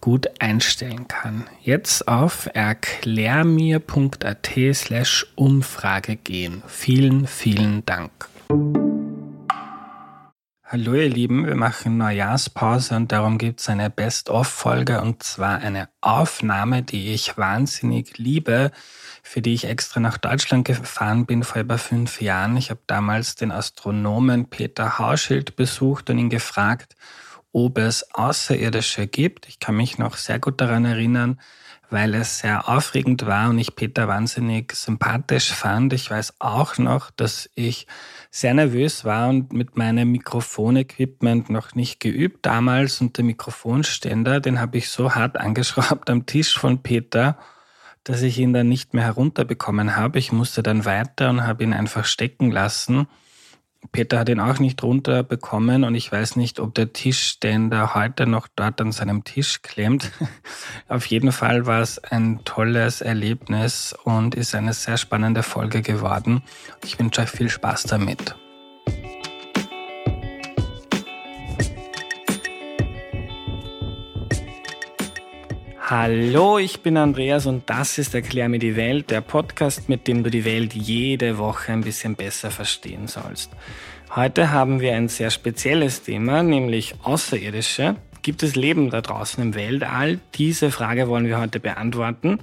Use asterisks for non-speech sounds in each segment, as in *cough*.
gut einstellen kann. Jetzt auf erklärmir.at slash Umfrage gehen. Vielen, vielen Dank. Hallo ihr Lieben, wir machen Neujahrspause und darum gibt es eine Best-of-Folge und zwar eine Aufnahme, die ich wahnsinnig liebe, für die ich extra nach Deutschland gefahren bin vor über fünf Jahren. Ich habe damals den Astronomen Peter Hauschild besucht und ihn gefragt, ob es Außerirdische gibt. Ich kann mich noch sehr gut daran erinnern, weil es sehr aufregend war und ich Peter wahnsinnig sympathisch fand. Ich weiß auch noch, dass ich sehr nervös war und mit meinem Mikrofonequipment noch nicht geübt damals und der Mikrofonständer, den habe ich so hart *laughs* angeschraubt am Tisch von Peter, dass ich ihn dann nicht mehr herunterbekommen habe. Ich musste dann weiter und habe ihn einfach stecken lassen. Peter hat ihn auch nicht runterbekommen und ich weiß nicht, ob der Tischständer heute noch dort an seinem Tisch klemmt. *laughs* Auf jeden Fall war es ein tolles Erlebnis und ist eine sehr spannende Folge geworden. Ich wünsche euch viel Spaß damit. Hallo, ich bin Andreas und das ist Erklär mir die Welt, der Podcast, mit dem du die Welt jede Woche ein bisschen besser verstehen sollst. Heute haben wir ein sehr spezielles Thema, nämlich Außerirdische. Gibt es Leben da draußen im Weltall? Diese Frage wollen wir heute beantworten.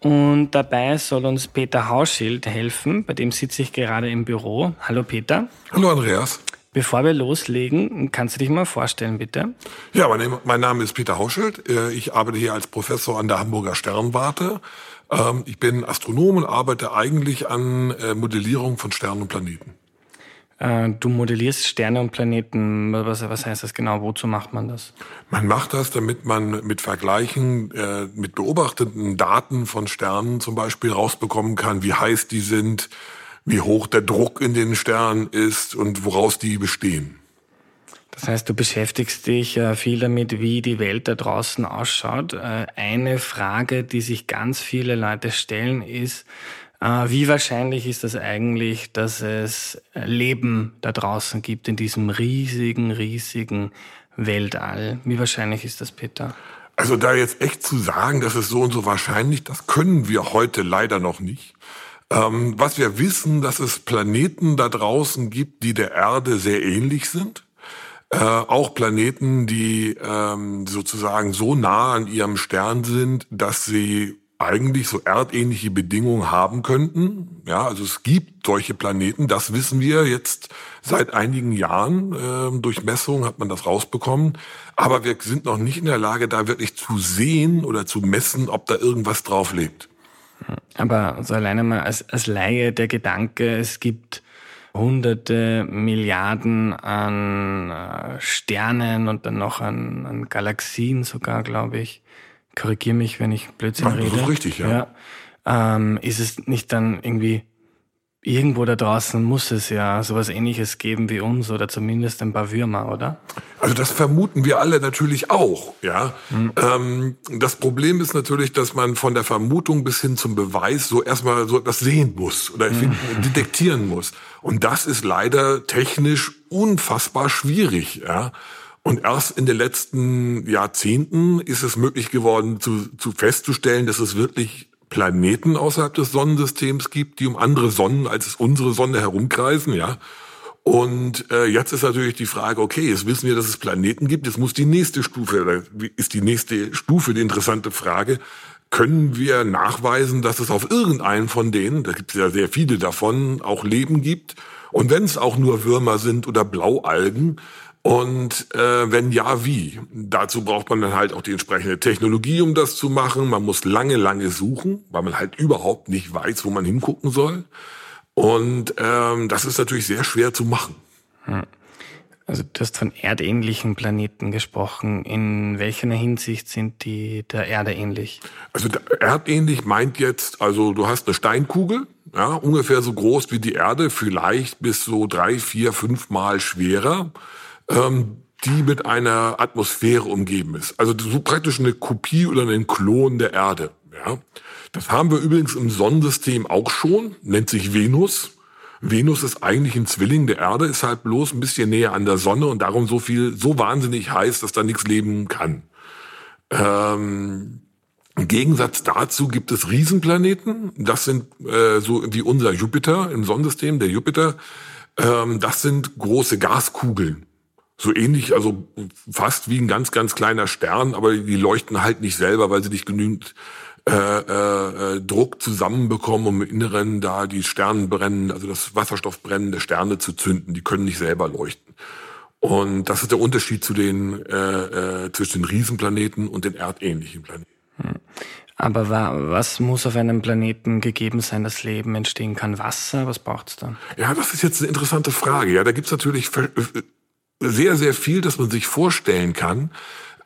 Und dabei soll uns Peter Hauschild helfen, bei dem sitze ich gerade im Büro. Hallo Peter. Hallo Andreas. Bevor wir loslegen, kannst du dich mal vorstellen, bitte? Ja, mein, Name ist Peter Hauschild. Äh, ich arbeite hier als Professor an der Hamburger Sternwarte. Ähm, ich bin Astronom und arbeite eigentlich an äh, Modellierung von Sternen und Planeten. Äh, du modellierst Sterne und Planeten. Was, was heißt das genau? Wozu macht man das? Man macht das, damit man mit Vergleichen, mit beobachteten Daten von Sternen zum Beispiel rausbekommen kann, wie heiß die sind, wie hoch der Druck in den Sternen ist und woraus die bestehen. Das heißt, du beschäftigst dich äh, viel damit, wie die Welt da draußen ausschaut. Äh, eine Frage, die sich ganz viele Leute stellen, ist, äh, wie wahrscheinlich ist das eigentlich, dass es Leben da draußen gibt in diesem riesigen, riesigen Weltall? Wie wahrscheinlich ist das, Peter? Also da jetzt echt zu sagen, dass es so und so wahrscheinlich, das können wir heute leider noch nicht. Ähm, was wir wissen, dass es Planeten da draußen gibt, die der Erde sehr ähnlich sind. Äh, auch Planeten, die ähm, sozusagen so nah an ihrem Stern sind, dass sie eigentlich so erdähnliche Bedingungen haben könnten. Ja, also es gibt solche Planeten, das wissen wir jetzt seit einigen Jahren. Äh, durch Messungen hat man das rausbekommen. Aber wir sind noch nicht in der Lage, da wirklich zu sehen oder zu messen, ob da irgendwas drauf lebt. Aber so alleine mal als, als Laie der Gedanke, es gibt hunderte Milliarden an äh, Sternen und dann noch an, an Galaxien sogar, glaube ich. Korrigiere mich, wenn ich Blödsinn Ach, rede. Das ist richtig, ja. ja. Ähm, ist es nicht dann irgendwie Irgendwo da draußen muss es ja sowas ähnliches geben wie uns oder zumindest ein paar Würmer, oder? Also das vermuten wir alle natürlich auch, ja. Mhm. Ähm, das Problem ist natürlich, dass man von der Vermutung bis hin zum Beweis so erstmal so etwas sehen muss oder mhm. detektieren muss. Und das ist leider technisch unfassbar schwierig, ja. Und erst in den letzten Jahrzehnten ist es möglich geworden, zu, zu festzustellen, dass es wirklich Planeten außerhalb des Sonnensystems gibt, die um andere Sonnen als unsere Sonne herumkreisen, ja. Und äh, jetzt ist natürlich die Frage, okay, jetzt wissen wir, dass es Planeten gibt, jetzt muss die nächste Stufe, ist die nächste Stufe die interessante Frage, können wir nachweisen, dass es auf irgendeinem von denen, da gibt es ja sehr viele davon, auch Leben gibt. Und wenn es auch nur Würmer sind oder Blaualgen, und äh, wenn ja, wie? Dazu braucht man dann halt auch die entsprechende Technologie, um das zu machen. Man muss lange, lange suchen, weil man halt überhaupt nicht weiß, wo man hingucken soll. Und ähm, das ist natürlich sehr schwer zu machen. Hm. Also du hast von erdähnlichen Planeten gesprochen. In welcher Hinsicht sind die der Erde ähnlich? Also erdähnlich meint jetzt, also du hast eine Steinkugel, ja, ungefähr so groß wie die Erde, vielleicht bis so drei, vier, fünf Mal schwerer ähm, die mit einer Atmosphäre umgeben ist. Also so praktisch eine Kopie oder ein Klon der Erde. Ja. Das haben wir übrigens im Sonnensystem auch schon, nennt sich Venus. Venus ist eigentlich ein Zwilling der Erde, ist halt bloß ein bisschen näher an der Sonne und darum so viel, so wahnsinnig heiß, dass da nichts leben kann. Ähm, Im Gegensatz dazu gibt es Riesenplaneten. Das sind äh, so wie unser Jupiter im Sonnensystem, der Jupiter. Ähm, das sind große Gaskugeln so ähnlich, also fast wie ein ganz, ganz kleiner Stern, aber die leuchten halt nicht selber, weil sie nicht genügend äh, äh, Druck zusammenbekommen, um im Inneren da die Sternenbrennen, also das Wasserstoffbrennen der Sterne zu zünden. Die können nicht selber leuchten. Und das ist der Unterschied zu den, äh, äh, zwischen den Riesenplaneten und den erdähnlichen Planeten. Hm. Aber was muss auf einem Planeten gegeben sein, dass Leben entstehen kann? Wasser? Was braucht es dann? Ja, das ist jetzt eine interessante Frage. Ja, da gibt's natürlich sehr, sehr viel, das man sich vorstellen kann.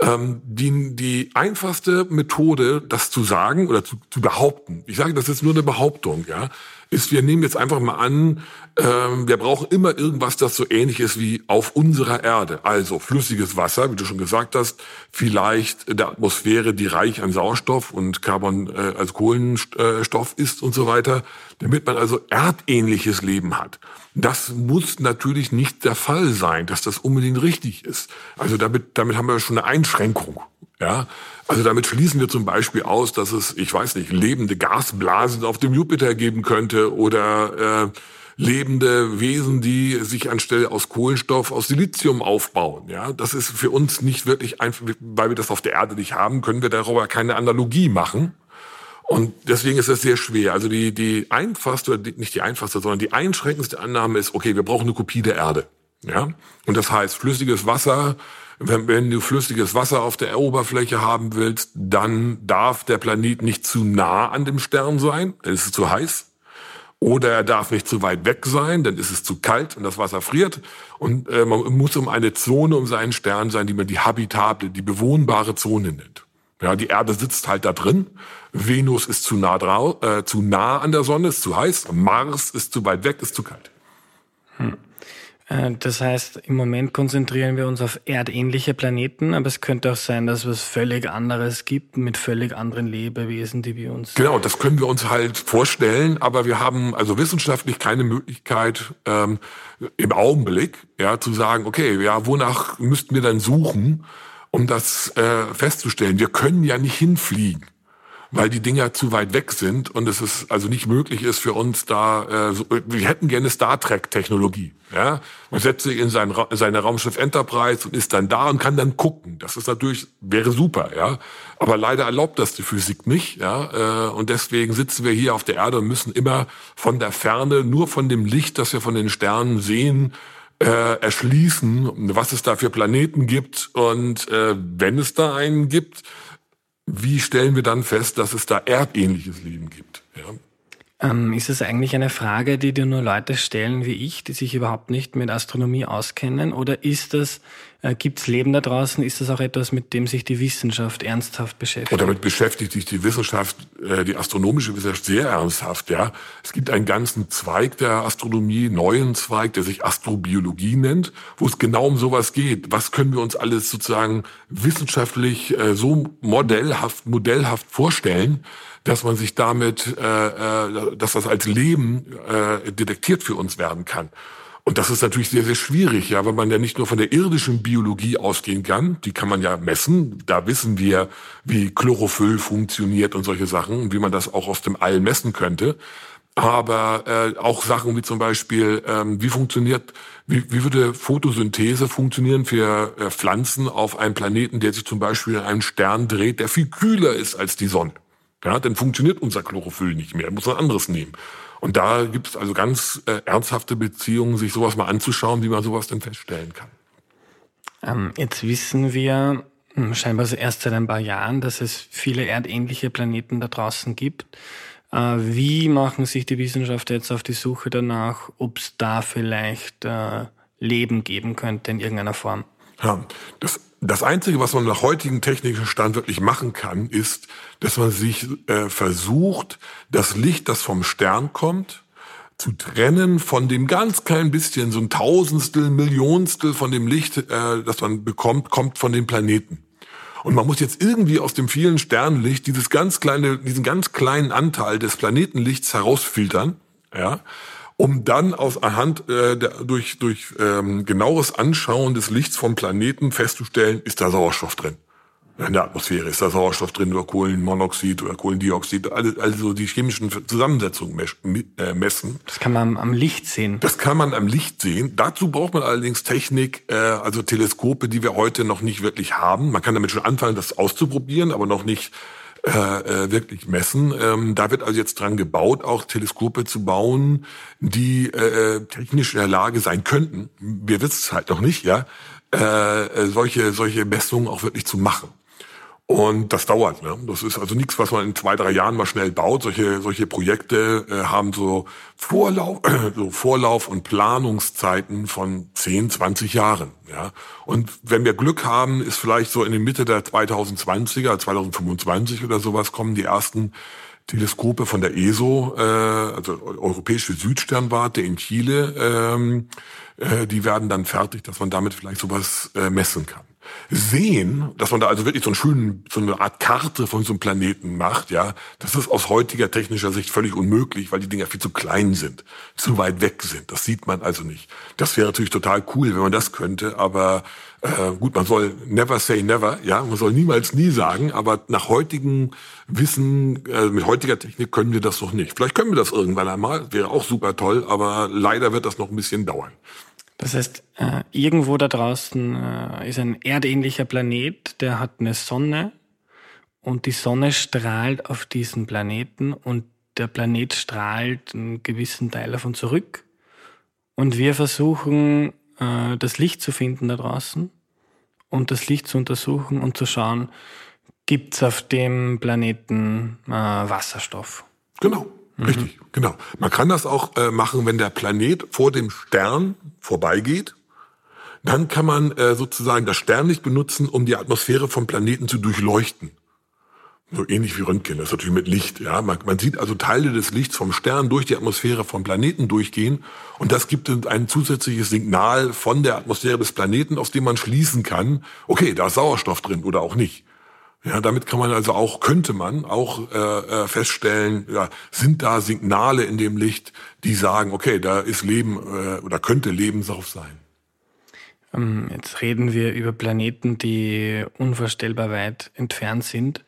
Ähm, die, die einfachste Methode, das zu sagen oder zu, zu behaupten, ich sage, das ist nur eine Behauptung, ja, ist, wir nehmen jetzt einfach mal an, ähm, wir brauchen immer irgendwas, das so ähnlich ist wie auf unserer Erde. Also flüssiges Wasser, wie du schon gesagt hast, vielleicht der Atmosphäre, die reich an Sauerstoff und Carbon, äh, also Kohlenstoff ist und so weiter, damit man also erdähnliches Leben hat. Das muss natürlich nicht der Fall sein, dass das unbedingt richtig ist. Also damit, damit haben wir schon eine Einschränkung. Ja, also damit schließen wir zum Beispiel aus, dass es, ich weiß nicht, lebende Gasblasen auf dem Jupiter geben könnte oder äh, lebende Wesen, die sich anstelle aus Kohlenstoff aus Silizium aufbauen. Ja, das ist für uns nicht wirklich einfach, weil wir das auf der Erde nicht haben, können wir darüber keine Analogie machen. Und deswegen ist es sehr schwer. Also die, die einfachste, nicht die einfachste, sondern die einschränkendste Annahme ist, okay, wir brauchen eine Kopie der Erde. Ja, und das heißt, flüssiges Wasser, wenn, wenn du flüssiges Wasser auf der Oberfläche haben willst, dann darf der Planet nicht zu nah an dem Stern sein, dann ist es zu heiß. Oder er darf nicht zu weit weg sein, dann ist es zu kalt und das Wasser friert. Und äh, man muss um eine Zone um seinen Stern sein, die man die habitable, die bewohnbare Zone nennt. Ja, die Erde sitzt halt da drin. Venus ist zu nah, drau äh, zu nah an der Sonne, ist zu heiß. Mars ist zu weit weg, ist zu kalt. Hm. Äh, das heißt, im Moment konzentrieren wir uns auf erdähnliche Planeten, aber es könnte auch sein, dass es was völlig anderes gibt mit völlig anderen Lebewesen, die wir uns. Genau, das können wir uns halt vorstellen, aber wir haben also wissenschaftlich keine Möglichkeit ähm, im Augenblick, ja, zu sagen, okay, ja, wonach müssten wir dann suchen, um das äh, festzustellen? Wir können ja nicht hinfliegen weil die Dinger zu weit weg sind und es ist also nicht möglich ist für uns da, äh, so, wir hätten gerne Star Trek Technologie. Ja, man setzt sich in sein, seine Raumschiff Enterprise und ist dann da und kann dann gucken. Das ist natürlich wäre super, ja, aber leider erlaubt das die Physik nicht, ja, äh, und deswegen sitzen wir hier auf der Erde und müssen immer von der Ferne, nur von dem Licht, das wir von den Sternen sehen, äh, erschließen, was es da für Planeten gibt und äh, wenn es da einen gibt, wie stellen wir dann fest, dass es da erdähnliches Leben gibt? Ja? Ähm, ist es eigentlich eine Frage, die dir nur Leute stellen wie ich, die sich überhaupt nicht mit Astronomie auskennen? Oder ist das, gibt es Leben da draußen? Ist das auch etwas, mit dem sich die Wissenschaft ernsthaft beschäftigt? Und damit beschäftigt sich die Wissenschaft, äh, die astronomische Wissenschaft sehr ernsthaft, ja. Es gibt einen ganzen Zweig der Astronomie, neuen Zweig, der sich Astrobiologie nennt, wo es genau um sowas geht. Was können wir uns alles sozusagen wissenschaftlich äh, so modellhaft, modellhaft vorstellen, dass man sich damit, äh, äh, dass das als Leben äh, detektiert für uns werden kann. Und das ist natürlich sehr, sehr schwierig, ja, weil man ja nicht nur von der irdischen Biologie ausgehen kann, die kann man ja messen. Da wissen wir, wie Chlorophyll funktioniert und solche Sachen, wie man das auch aus dem All messen könnte. Aber äh, auch Sachen wie zum Beispiel, ähm, wie funktioniert, wie, wie würde Photosynthese funktionieren für äh, Pflanzen auf einem Planeten, der sich zum Beispiel in einem Stern dreht, der viel kühler ist als die Sonne. Ja, dann funktioniert unser Chlorophyll nicht mehr, muss man anderes nehmen. Und da gibt es also ganz äh, ernsthafte Beziehungen, sich sowas mal anzuschauen, wie man sowas denn feststellen kann. Ähm, jetzt wissen wir hm, scheinbar erst seit ein paar Jahren, dass es viele erdähnliche Planeten da draußen gibt. Äh, wie machen sich die Wissenschaftler jetzt auf die Suche danach, ob es da vielleicht äh, Leben geben könnte in irgendeiner Form? Ja, das, das Einzige, was man nach heutigem technischen Stand wirklich machen kann, ist, dass man sich äh, versucht, das Licht, das vom Stern kommt, zu trennen von dem ganz kleinen bisschen, so ein Tausendstel, Millionstel von dem Licht, äh, das man bekommt, kommt von den Planeten. Und man muss jetzt irgendwie aus dem vielen Sternenlicht dieses ganz kleine, diesen ganz kleinen Anteil des Planetenlichts herausfiltern, ja, um dann aus anhand äh, durch durch ähm, genaues Anschauen des Lichts vom Planeten festzustellen, ist da Sauerstoff drin in der Atmosphäre ist da Sauerstoff drin oder Kohlenmonoxid oder Kohlendioxid, also die chemischen Zusammensetzungen äh, messen. Das kann man am Licht sehen. Das kann man am Licht sehen. Dazu braucht man allerdings Technik, äh, also Teleskope, die wir heute noch nicht wirklich haben. Man kann damit schon anfangen, das auszuprobieren, aber noch nicht äh, äh, wirklich messen. Ähm, da wird also jetzt dran gebaut, auch Teleskope zu bauen, die äh, technisch in der Lage sein könnten. Wir wissen es halt noch nicht, ja, äh, solche solche Messungen auch wirklich zu machen. Und das dauert. Ne? Das ist also nichts, was man in zwei, drei Jahren mal schnell baut. Solche, solche Projekte äh, haben so Vorlauf, *clears throat* so Vorlauf und Planungszeiten von 10, 20 Jahren. Ja? Und wenn wir Glück haben, ist vielleicht so in der Mitte der 2020er, 2025 oder sowas, kommen die ersten Teleskope von der ESO, äh, also Europäische Südsternwarte in Chile, ähm, äh, die werden dann fertig, dass man damit vielleicht sowas äh, messen kann sehen, dass man da also wirklich so, einen schönen, so eine Art Karte von so einem Planeten macht, ja, das ist aus heutiger technischer Sicht völlig unmöglich, weil die Dinger viel zu klein sind, zu weit weg sind. Das sieht man also nicht. Das wäre natürlich total cool, wenn man das könnte, aber äh, gut, man soll never say never, ja, man soll niemals nie sagen, aber nach heutigem Wissen, äh, mit heutiger Technik können wir das noch nicht. Vielleicht können wir das irgendwann einmal, wäre auch super toll, aber leider wird das noch ein bisschen dauern. Das heißt, äh, irgendwo da draußen äh, ist ein erdähnlicher Planet, der hat eine Sonne und die Sonne strahlt auf diesen Planeten und der Planet strahlt einen gewissen Teil davon zurück. Und wir versuchen, äh, das Licht zu finden da draußen und das Licht zu untersuchen und zu schauen, gibt es auf dem Planeten Wasserstoff. Genau. Mhm. Richtig, genau. Man kann das auch äh, machen, wenn der Planet vor dem Stern vorbeigeht. Dann kann man äh, sozusagen das Sternlicht benutzen, um die Atmosphäre vom Planeten zu durchleuchten. So ähnlich wie Röntgen, das ist natürlich mit Licht. Ja, man, man sieht also Teile des Lichts vom Stern durch die Atmosphäre vom Planeten durchgehen und das gibt ein zusätzliches Signal von der Atmosphäre des Planeten, aus dem man schließen kann, okay, da ist Sauerstoff drin oder auch nicht. Ja, damit kann man also auch, könnte man auch äh, äh, feststellen, ja, sind da Signale in dem Licht, die sagen, okay, da ist Leben äh, oder könnte Leben drauf sein. Ähm, jetzt reden wir über Planeten, die unvorstellbar weit entfernt sind.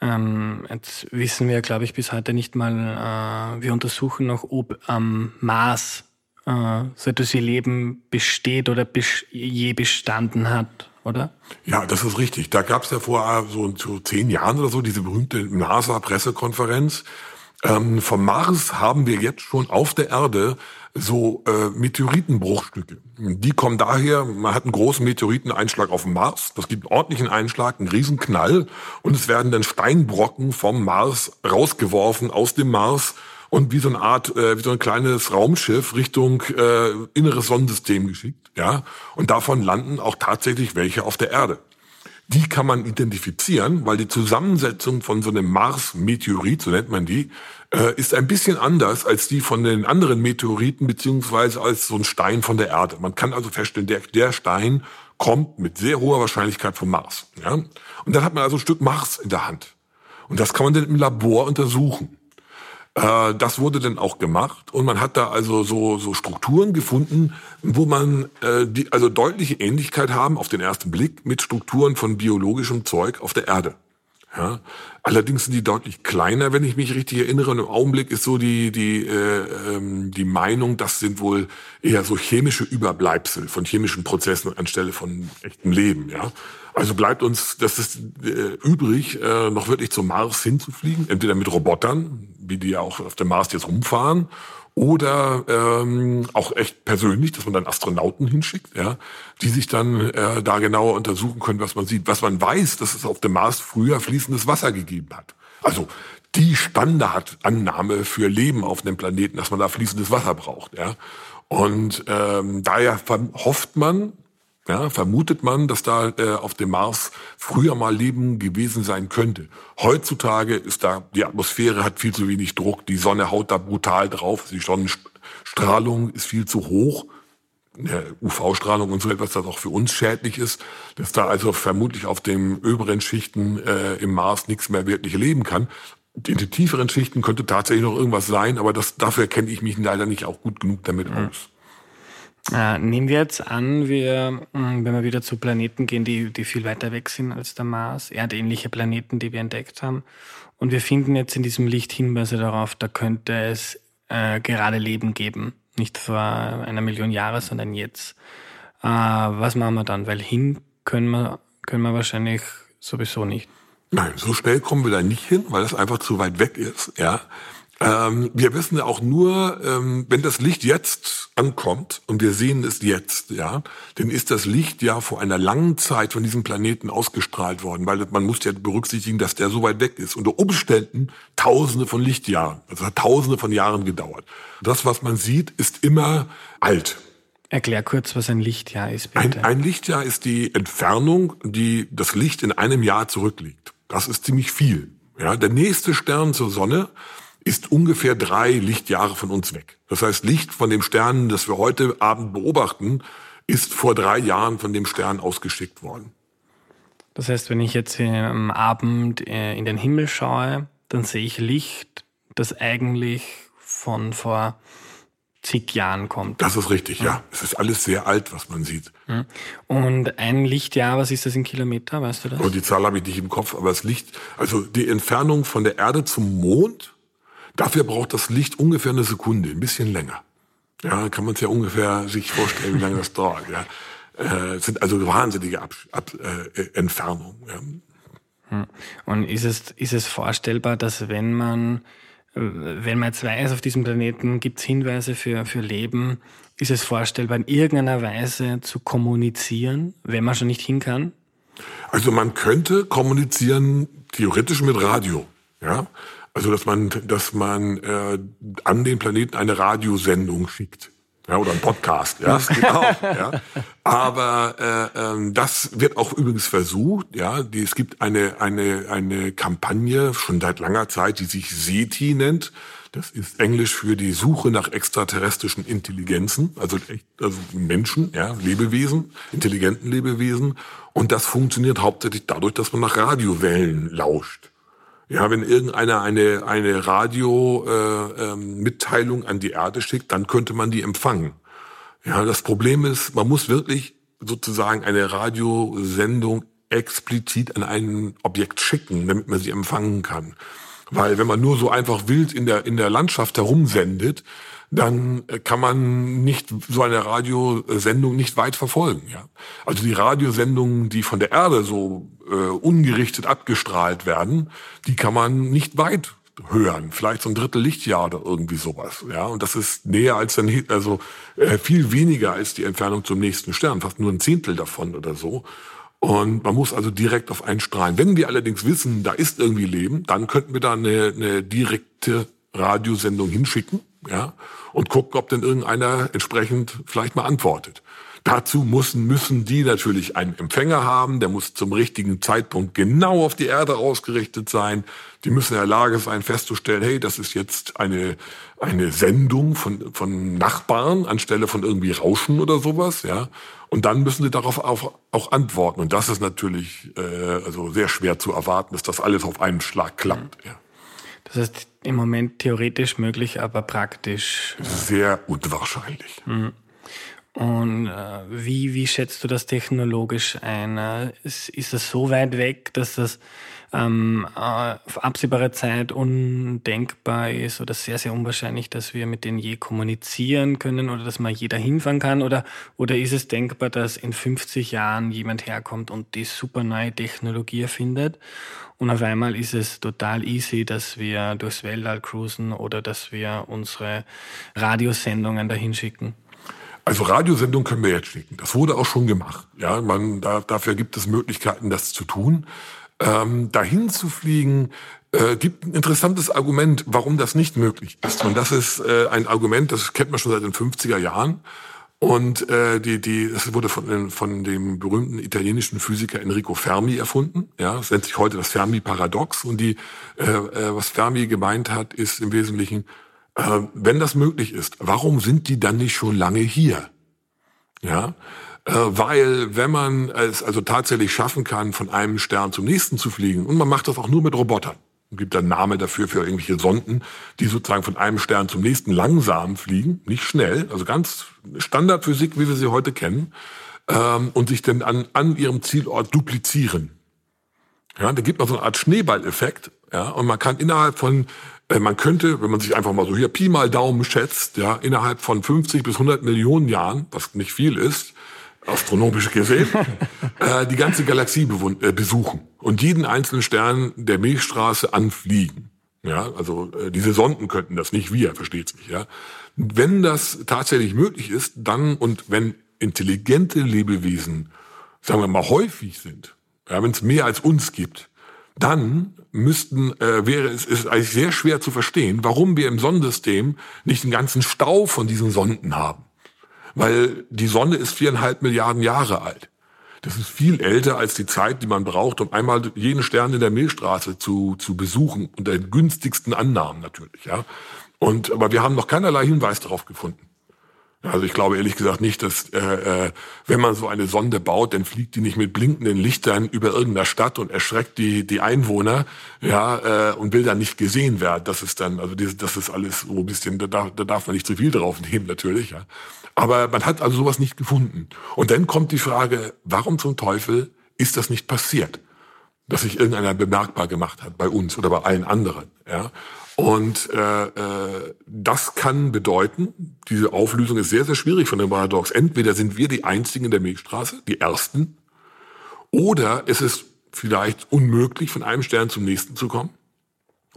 Ähm, jetzt wissen wir, glaube ich, bis heute nicht mal, äh, wir untersuchen noch, ob am Mars äh, so etwas wie Leben besteht oder je bestanden hat oder? Ja, das ist richtig. Da gab es ja vor äh, so, so zehn Jahren oder so diese berühmte NASA-Pressekonferenz. Ähm, vom Mars haben wir jetzt schon auf der Erde so äh, Meteoritenbruchstücke. Die kommen daher, man hat einen großen Meteoriteneinschlag auf dem Mars, das gibt einen ordentlichen Einschlag, einen Riesenknall und es werden dann Steinbrocken vom Mars rausgeworfen aus dem Mars und wie so eine Art, äh, wie so ein kleines Raumschiff Richtung äh, inneres Sonnensystem geschickt, ja. Und davon landen auch tatsächlich welche auf der Erde. Die kann man identifizieren, weil die Zusammensetzung von so einem Mars-Meteorit, so nennt man die, äh, ist ein bisschen anders als die von den anderen Meteoriten, beziehungsweise als so ein Stein von der Erde. Man kann also feststellen, der, der Stein kommt mit sehr hoher Wahrscheinlichkeit vom Mars. Ja? Und dann hat man also ein Stück Mars in der Hand. Und das kann man dann im Labor untersuchen. Äh, das wurde dann auch gemacht und man hat da also so, so Strukturen gefunden, wo man äh, die also deutliche Ähnlichkeit haben auf den ersten Blick mit Strukturen von biologischem Zeug auf der Erde. Ja. Allerdings sind die deutlich kleiner, wenn ich mich richtig erinnere. Und im Augenblick ist so die, die, äh, ähm, die Meinung, das sind wohl eher so chemische Überbleibsel von chemischen Prozessen anstelle von echtem Leben. Ja. Also bleibt uns, das ist äh, übrig, äh, noch wirklich zum Mars hinzufliegen, entweder mit Robotern, wie die ja auch auf dem Mars jetzt rumfahren, oder ähm, auch echt persönlich, dass man dann Astronauten hinschickt, ja, die sich dann äh, da genauer untersuchen können, was man sieht. Was man weiß, dass es auf dem Mars früher fließendes Wasser gegeben hat. Also die Standardannahme für Leben auf dem Planeten, dass man da fließendes Wasser braucht. Ja. Und ähm, daher hofft man, ja, vermutet man, dass da äh, auf dem Mars früher mal Leben gewesen sein könnte. Heutzutage ist da, die Atmosphäre hat viel zu wenig Druck, die Sonne haut da brutal drauf, die Sonnenstrahlung ist viel zu hoch, UV-Strahlung und so etwas, das auch für uns schädlich ist, dass da also vermutlich auf den oberen Schichten äh, im Mars nichts mehr wirklich leben kann. In den tieferen Schichten könnte tatsächlich noch irgendwas sein, aber das, dafür kenne ich mich leider nicht auch gut genug damit mhm. aus. Äh, nehmen wir jetzt an, wir, hm, wenn wir wieder zu Planeten gehen, die, die viel weiter weg sind als der Mars, erdähnliche Planeten, die wir entdeckt haben, und wir finden jetzt in diesem Licht Hinweise darauf, da könnte es äh, gerade Leben geben. Nicht vor einer Million Jahre, sondern jetzt. Äh, was machen wir dann? Weil hin können wir, können wir wahrscheinlich sowieso nicht. Nein, so schnell kommen wir da nicht hin, weil das einfach zu weit weg ist. Ja, ähm, wir wissen ja auch nur, ähm, wenn das Licht jetzt ankommt und wir sehen es jetzt, ja, dann ist das Licht ja vor einer langen Zeit von diesem Planeten ausgestrahlt worden, weil man muss ja berücksichtigen, dass der so weit weg ist. Unter Umständen Tausende von Lichtjahren. Also hat Tausende von Jahren gedauert. Das, was man sieht, ist immer alt. Erklär kurz, was ein Lichtjahr ist, bitte. Ein, ein Lichtjahr ist die Entfernung, die das Licht in einem Jahr zurückliegt. Das ist ziemlich viel. Ja, der nächste Stern zur Sonne ist ungefähr drei Lichtjahre von uns weg. Das heißt, Licht von dem Stern, das wir heute Abend beobachten, ist vor drei Jahren von dem Stern ausgeschickt worden. Das heißt, wenn ich jetzt am Abend äh, in den Himmel schaue, dann sehe ich Licht, das eigentlich von vor zig Jahren kommt. Das ist richtig, ja. ja. Es ist alles sehr alt, was man sieht. Und ein Lichtjahr, was ist das in Kilometer, weißt du das? Oh, die Zahl habe ich nicht im Kopf, aber das Licht, also die Entfernung von der Erde zum Mond Dafür braucht das Licht ungefähr eine Sekunde, ein bisschen länger. Ja, kann man sich ja ungefähr sich vorstellen, wie lange das *laughs* dauert. Ja. Äh, sind also wahnsinnige Ab Ab äh, Entfernungen. Ja. Hm. Und ist es, ist es vorstellbar, dass wenn man, äh, wenn man jetzt weiß, auf diesem Planeten gibt es Hinweise für, für Leben, ist es vorstellbar, in irgendeiner Weise zu kommunizieren, wenn man schon nicht hin kann? Also man könnte kommunizieren theoretisch mit Radio. Ja, also dass man, dass man äh, an den Planeten eine Radiosendung schickt. Ja, oder ein Podcast, ja, auch, ja. Aber äh, ähm, das wird auch übrigens versucht, ja. Die, es gibt eine, eine, eine Kampagne schon seit langer Zeit, die sich SETI nennt. Das ist Englisch für die Suche nach extraterrestrischen Intelligenzen, also, echt, also Menschen, ja, Lebewesen, intelligenten Lebewesen. Und das funktioniert hauptsächlich dadurch, dass man nach Radiowellen lauscht. Ja, wenn irgendeiner eine, eine Radio-Mitteilung äh, ähm, an die Erde schickt, dann könnte man die empfangen. Ja, das Problem ist, man muss wirklich sozusagen eine Radiosendung explizit an ein Objekt schicken, damit man sie empfangen kann. Weil wenn man nur so einfach wild in der, in der Landschaft herumsendet, dann äh, kann man nicht so eine Radiosendung nicht weit verfolgen. Ja. Also die Radiosendungen, die von der Erde so äh, ungerichtet abgestrahlt werden, die kann man nicht weit hören, vielleicht so ein Drittel Lichtjahr oder irgendwie sowas. Ja, und das ist näher als dann, also äh, viel weniger als die Entfernung zum nächsten Stern, fast nur ein Zehntel davon oder so. Und man muss also direkt auf einen strahlen. Wenn wir allerdings wissen, da ist irgendwie Leben, dann könnten wir da eine, eine direkte Radiosendung hinschicken, ja, und gucken, ob denn irgendeiner entsprechend vielleicht mal antwortet. Dazu müssen, müssen die natürlich einen Empfänger haben, der muss zum richtigen Zeitpunkt genau auf die Erde ausgerichtet sein. Die müssen in der Lage sein, festzustellen, hey, das ist jetzt eine, eine Sendung von, von Nachbarn anstelle von irgendwie Rauschen oder sowas, ja. Und dann müssen sie darauf auch, auch antworten. Und das ist natürlich äh, also sehr schwer zu erwarten, dass das alles auf einen Schlag klappt. Ja. Das heißt, im Moment theoretisch möglich, aber praktisch. Sehr unwahrscheinlich. Mhm. Und äh, wie, wie schätzt du das technologisch ein? Ist, ist das so weit weg, dass das ähm, auf absehbare Zeit undenkbar ist oder sehr, sehr unwahrscheinlich, dass wir mit denen je kommunizieren können oder dass mal jeder hinfahren kann? Oder, oder ist es denkbar, dass in 50 Jahren jemand herkommt und die super neue Technologie erfindet und auf einmal ist es total easy, dass wir durchs Weltall cruisen oder dass wir unsere Radiosendungen dahin schicken. Also Radiosendungen können wir jetzt schicken. Das wurde auch schon gemacht. Ja, man, da, dafür gibt es Möglichkeiten, das zu tun. Ähm, dahin zu fliegen, äh, gibt ein interessantes Argument, warum das nicht möglich ist. Und das ist äh, ein Argument, das kennt man schon seit den 50er Jahren. Und äh, die, die, das wurde von, von dem berühmten italienischen Physiker Enrico Fermi erfunden. Ja, das nennt sich heute das Fermi-Paradox. Und die, äh, äh, was Fermi gemeint hat, ist im Wesentlichen, äh, wenn das möglich ist, warum sind die dann nicht schon lange hier? Ja, äh, weil wenn man es also tatsächlich schaffen kann, von einem Stern zum nächsten zu fliegen, und man macht das auch nur mit Robotern, gibt einen Namen dafür für irgendwelche Sonden, die sozusagen von einem Stern zum nächsten langsam fliegen, nicht schnell, also ganz Standardphysik, wie wir sie heute kennen, ähm, und sich dann an, an ihrem Zielort duplizieren. Ja, da gibt man so eine Art Schneeballeffekt, ja, und man kann innerhalb von, äh, man könnte, wenn man sich einfach mal so hier Pi mal Daumen schätzt, ja, innerhalb von 50 bis 100 Millionen Jahren, was nicht viel ist, astronomisch gesehen, *laughs* äh, die ganze Galaxie äh, besuchen und jeden einzelnen Stern der Milchstraße anfliegen. Ja, also äh, diese Sonden könnten das, nicht wir, versteht sich, ja. Wenn das tatsächlich möglich ist, dann und wenn intelligente Lebewesen, sagen wir mal, häufig sind, ja, wenn es mehr als uns gibt, dann müssten, äh, wäre es ist eigentlich sehr schwer zu verstehen, warum wir im Sonnensystem nicht einen ganzen Stau von diesen Sonden haben weil die Sonne ist viereinhalb Milliarden Jahre alt. Das ist viel älter als die Zeit, die man braucht, um einmal jeden Stern in der Milchstraße zu, zu besuchen, unter den günstigsten Annahmen natürlich, ja. Und, aber wir haben noch keinerlei Hinweis darauf gefunden. Also ich glaube ehrlich gesagt nicht, dass äh, äh, wenn man so eine Sonde baut, dann fliegt die nicht mit blinkenden Lichtern über irgendeiner Stadt und erschreckt die die Einwohner, ja, äh, und will dann nicht gesehen werden. Das ist dann, also das, das ist alles so ein bisschen, da darf, da darf man nicht zu viel drauf nehmen natürlich, ja. Aber man hat also sowas nicht gefunden. Und dann kommt die Frage, warum zum Teufel ist das nicht passiert? Dass sich irgendeiner bemerkbar gemacht hat bei uns oder bei allen anderen. Ja? Und äh, äh, das kann bedeuten, diese Auflösung ist sehr, sehr schwierig von dem Paradox. Entweder sind wir die Einzigen in der Milchstraße, die Ersten, oder es ist vielleicht unmöglich, von einem Stern zum nächsten zu kommen,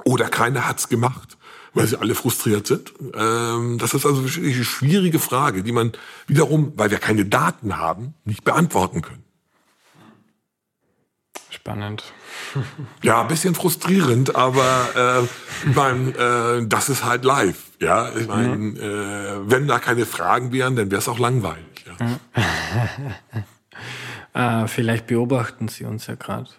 oder keiner hat's gemacht weil sie alle frustriert sind. Ähm, das ist also eine schwierige Frage, die man wiederum, weil wir keine Daten haben, nicht beantworten können. Spannend. *laughs* Ja, ein bisschen frustrierend, aber äh, mein, äh, das ist halt live. Ja, ich meine, mhm. äh, wenn da keine Fragen wären, dann wäre es auch langweilig. Ja. *laughs* äh, vielleicht beobachten Sie uns ja gerade.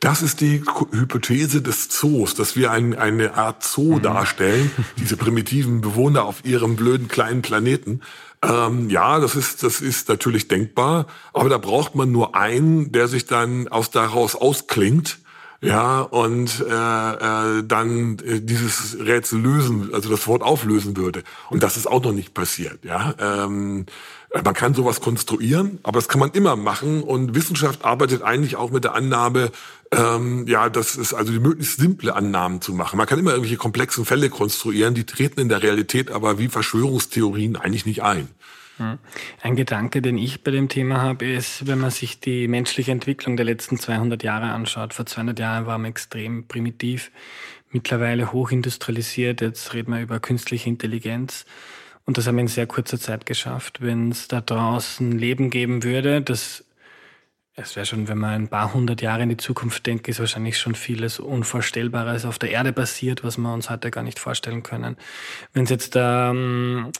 Das ist die Hypothese des Zoos, dass wir ein, eine Art Zoo mhm. darstellen, diese *laughs* primitiven Bewohner auf ihrem blöden kleinen Planeten. Ähm, ja, das ist, das ist natürlich denkbar, aber da braucht man nur einen, der sich dann aus daraus ausklingt ja, und äh, äh, dann äh, dieses Rätsel lösen, also das Wort auflösen würde. Und das ist auch noch nicht passiert, ja. Ähm, man kann sowas konstruieren, aber das kann man immer machen. Und Wissenschaft arbeitet eigentlich auch mit der Annahme, ähm, ja, das ist also die möglichst simple Annahmen zu machen. Man kann immer irgendwelche komplexen Fälle konstruieren, die treten in der Realität aber wie Verschwörungstheorien eigentlich nicht ein. Hm. Ein Gedanke, den ich bei dem Thema habe, ist, wenn man sich die menschliche Entwicklung der letzten 200 Jahre anschaut. Vor 200 Jahren waren wir extrem primitiv, mittlerweile hochindustrialisiert. Jetzt reden wir über künstliche Intelligenz. Und das haben wir in sehr kurzer Zeit geschafft. Wenn es da draußen Leben geben würde, das es wäre schon, wenn man ein paar hundert Jahre in die Zukunft denkt, ist wahrscheinlich schon vieles Unvorstellbares auf der Erde passiert, was wir uns heute gar nicht vorstellen können. Wenn es jetzt ähm,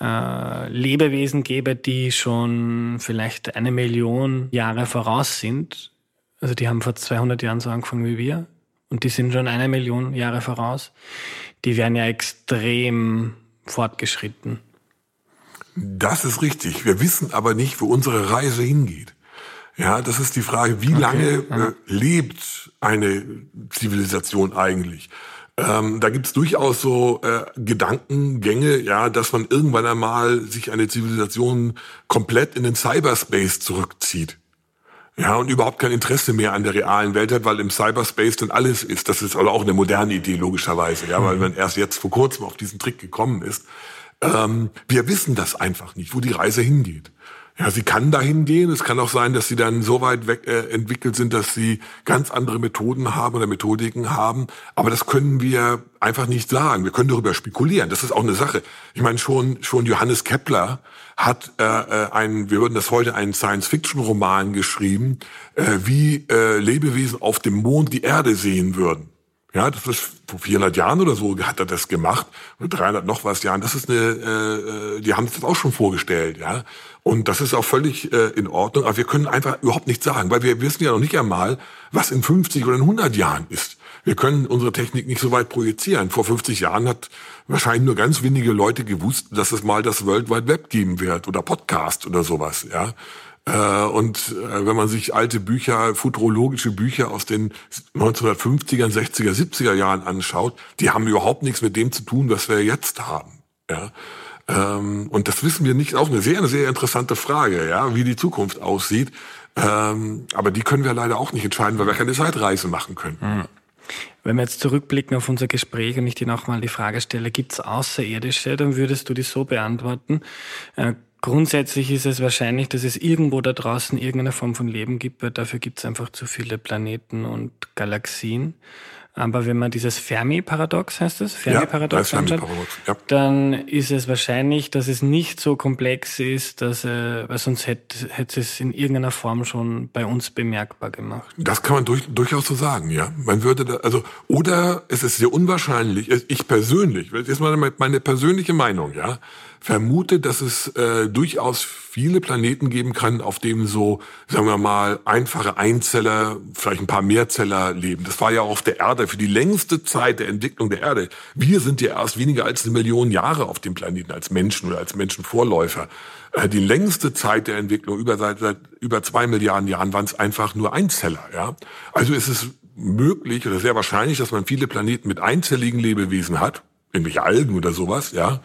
äh, Lebewesen gäbe, die schon vielleicht eine Million Jahre voraus sind. Also die haben vor 200 Jahren so angefangen wie wir und die sind schon eine Million Jahre voraus. Die wären ja extrem fortgeschritten. Das ist richtig. Wir wissen aber nicht, wo unsere Reise hingeht. Ja, das ist die Frage, wie okay. lange äh, lebt eine Zivilisation eigentlich? Ähm, da gibt's durchaus so äh, Gedankengänge, ja, dass man irgendwann einmal sich eine Zivilisation komplett in den Cyberspace zurückzieht. Ja, und überhaupt kein Interesse mehr an der realen Welt hat, weil im Cyberspace dann alles ist. Das ist aber auch eine moderne Idee, logischerweise, ja, weil man erst jetzt vor kurzem auf diesen Trick gekommen ist. Ähm, wir wissen das einfach nicht, wo die Reise hingeht. Ja, sie kann dahin gehen. Es kann auch sein, dass sie dann so weit weg äh, entwickelt sind, dass sie ganz andere Methoden haben oder Methodiken haben. Aber das können wir einfach nicht sagen. Wir können darüber spekulieren. Das ist auch eine Sache. Ich meine, schon, schon Johannes Kepler hat äh, äh ein, wir würden das heute einen Science-Fiction-Roman geschrieben, äh, wie äh, Lebewesen auf dem Mond die Erde sehen würden. Ja, das ist vor 400 Jahren oder so hat er das gemacht, oder 300 noch was Jahren. Das ist eine, äh, äh die haben das auch schon vorgestellt, ja. Und das ist auch völlig äh, in Ordnung. Aber wir können einfach überhaupt nichts sagen, weil wir wissen ja noch nicht einmal, was in 50 oder in 100 Jahren ist. Wir können unsere Technik nicht so weit projizieren. Vor 50 Jahren hat wahrscheinlich nur ganz wenige Leute gewusst, dass es mal das World Wide Web geben wird oder Podcast oder sowas, ja. Äh, und äh, wenn man sich alte Bücher, futurologische Bücher aus den 1950er, 60er, 70er Jahren anschaut, die haben überhaupt nichts mit dem zu tun, was wir jetzt haben. Ja. Ähm, und das wissen wir nicht. Auch eine sehr, sehr interessante Frage, ja, wie die Zukunft aussieht. Ähm, aber die können wir leider auch nicht entscheiden, weil wir keine Zeitreise machen können. Mhm. Wenn wir jetzt zurückblicken auf unser Gespräch und ich dir nochmal die Frage stelle, gibt es Außerirdische, dann würdest du die so beantworten. Grundsätzlich ist es wahrscheinlich, dass es irgendwo da draußen irgendeine Form von Leben gibt, weil dafür gibt es einfach zu viele Planeten und Galaxien. Aber wenn man dieses Fermi-Paradox heißt es, Fermi-Paradox ja, anschaut, Fermi ja. dann ist es wahrscheinlich, dass es nicht so komplex ist, dass, äh, weil sonst hätte, hätte es in irgendeiner Form schon bei uns bemerkbar gemacht. Das kann man durch, durchaus so sagen, ja. Man würde da, also, oder es ist sehr unwahrscheinlich, ich persönlich, das ist meine, meine persönliche Meinung, ja vermute, dass es äh, durchaus viele Planeten geben kann, auf denen so, sagen wir mal, einfache Einzeller, vielleicht ein paar Mehrzeller leben. Das war ja auch auf der Erde für die längste Zeit der Entwicklung der Erde. Wir sind ja erst weniger als eine Million Jahre auf dem Planeten als Menschen oder als Menschenvorläufer. Äh, die längste Zeit der Entwicklung, über, seit, seit über zwei Milliarden Jahren, waren es einfach nur Einzeller. Ja? Also ist es möglich oder sehr wahrscheinlich, dass man viele Planeten mit einzelligen Lebewesen hat, irgendwelche Algen oder sowas, ja,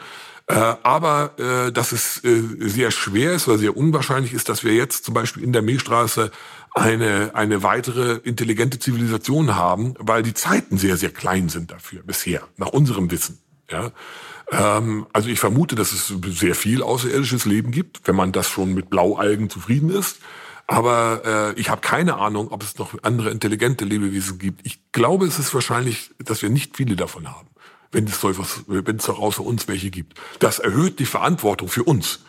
äh, aber äh, dass es äh, sehr schwer ist oder sehr unwahrscheinlich ist, dass wir jetzt zum Beispiel in der Milchstraße eine, eine weitere intelligente Zivilisation haben, weil die Zeiten sehr, sehr klein sind dafür bisher, nach unserem Wissen. Ja? Ähm, also ich vermute, dass es sehr viel außerirdisches Leben gibt, wenn man das schon mit Blaualgen zufrieden ist. Aber äh, ich habe keine Ahnung, ob es noch andere intelligente Lebewesen gibt. Ich glaube, es ist wahrscheinlich, dass wir nicht viele davon haben wenn es, so wenn es daraus für uns welche gibt. Das erhöht die Verantwortung für uns.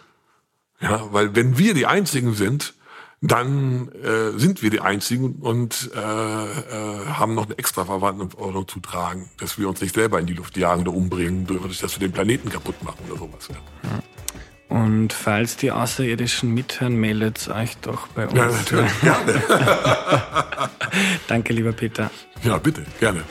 Ja, weil wenn wir die Einzigen sind, dann äh, sind wir die Einzigen und äh, äh, haben noch eine extra Verantwortung zu tragen, dass wir uns nicht selber in die Luft jagen oder umbringen, dadurch, dass wir den Planeten kaputt machen oder sowas. Ja. Und falls die Außerirdischen mithören, meldet euch doch bei uns. Ja, natürlich, gerne. *laughs* Danke, lieber Peter. Ja, bitte, gerne.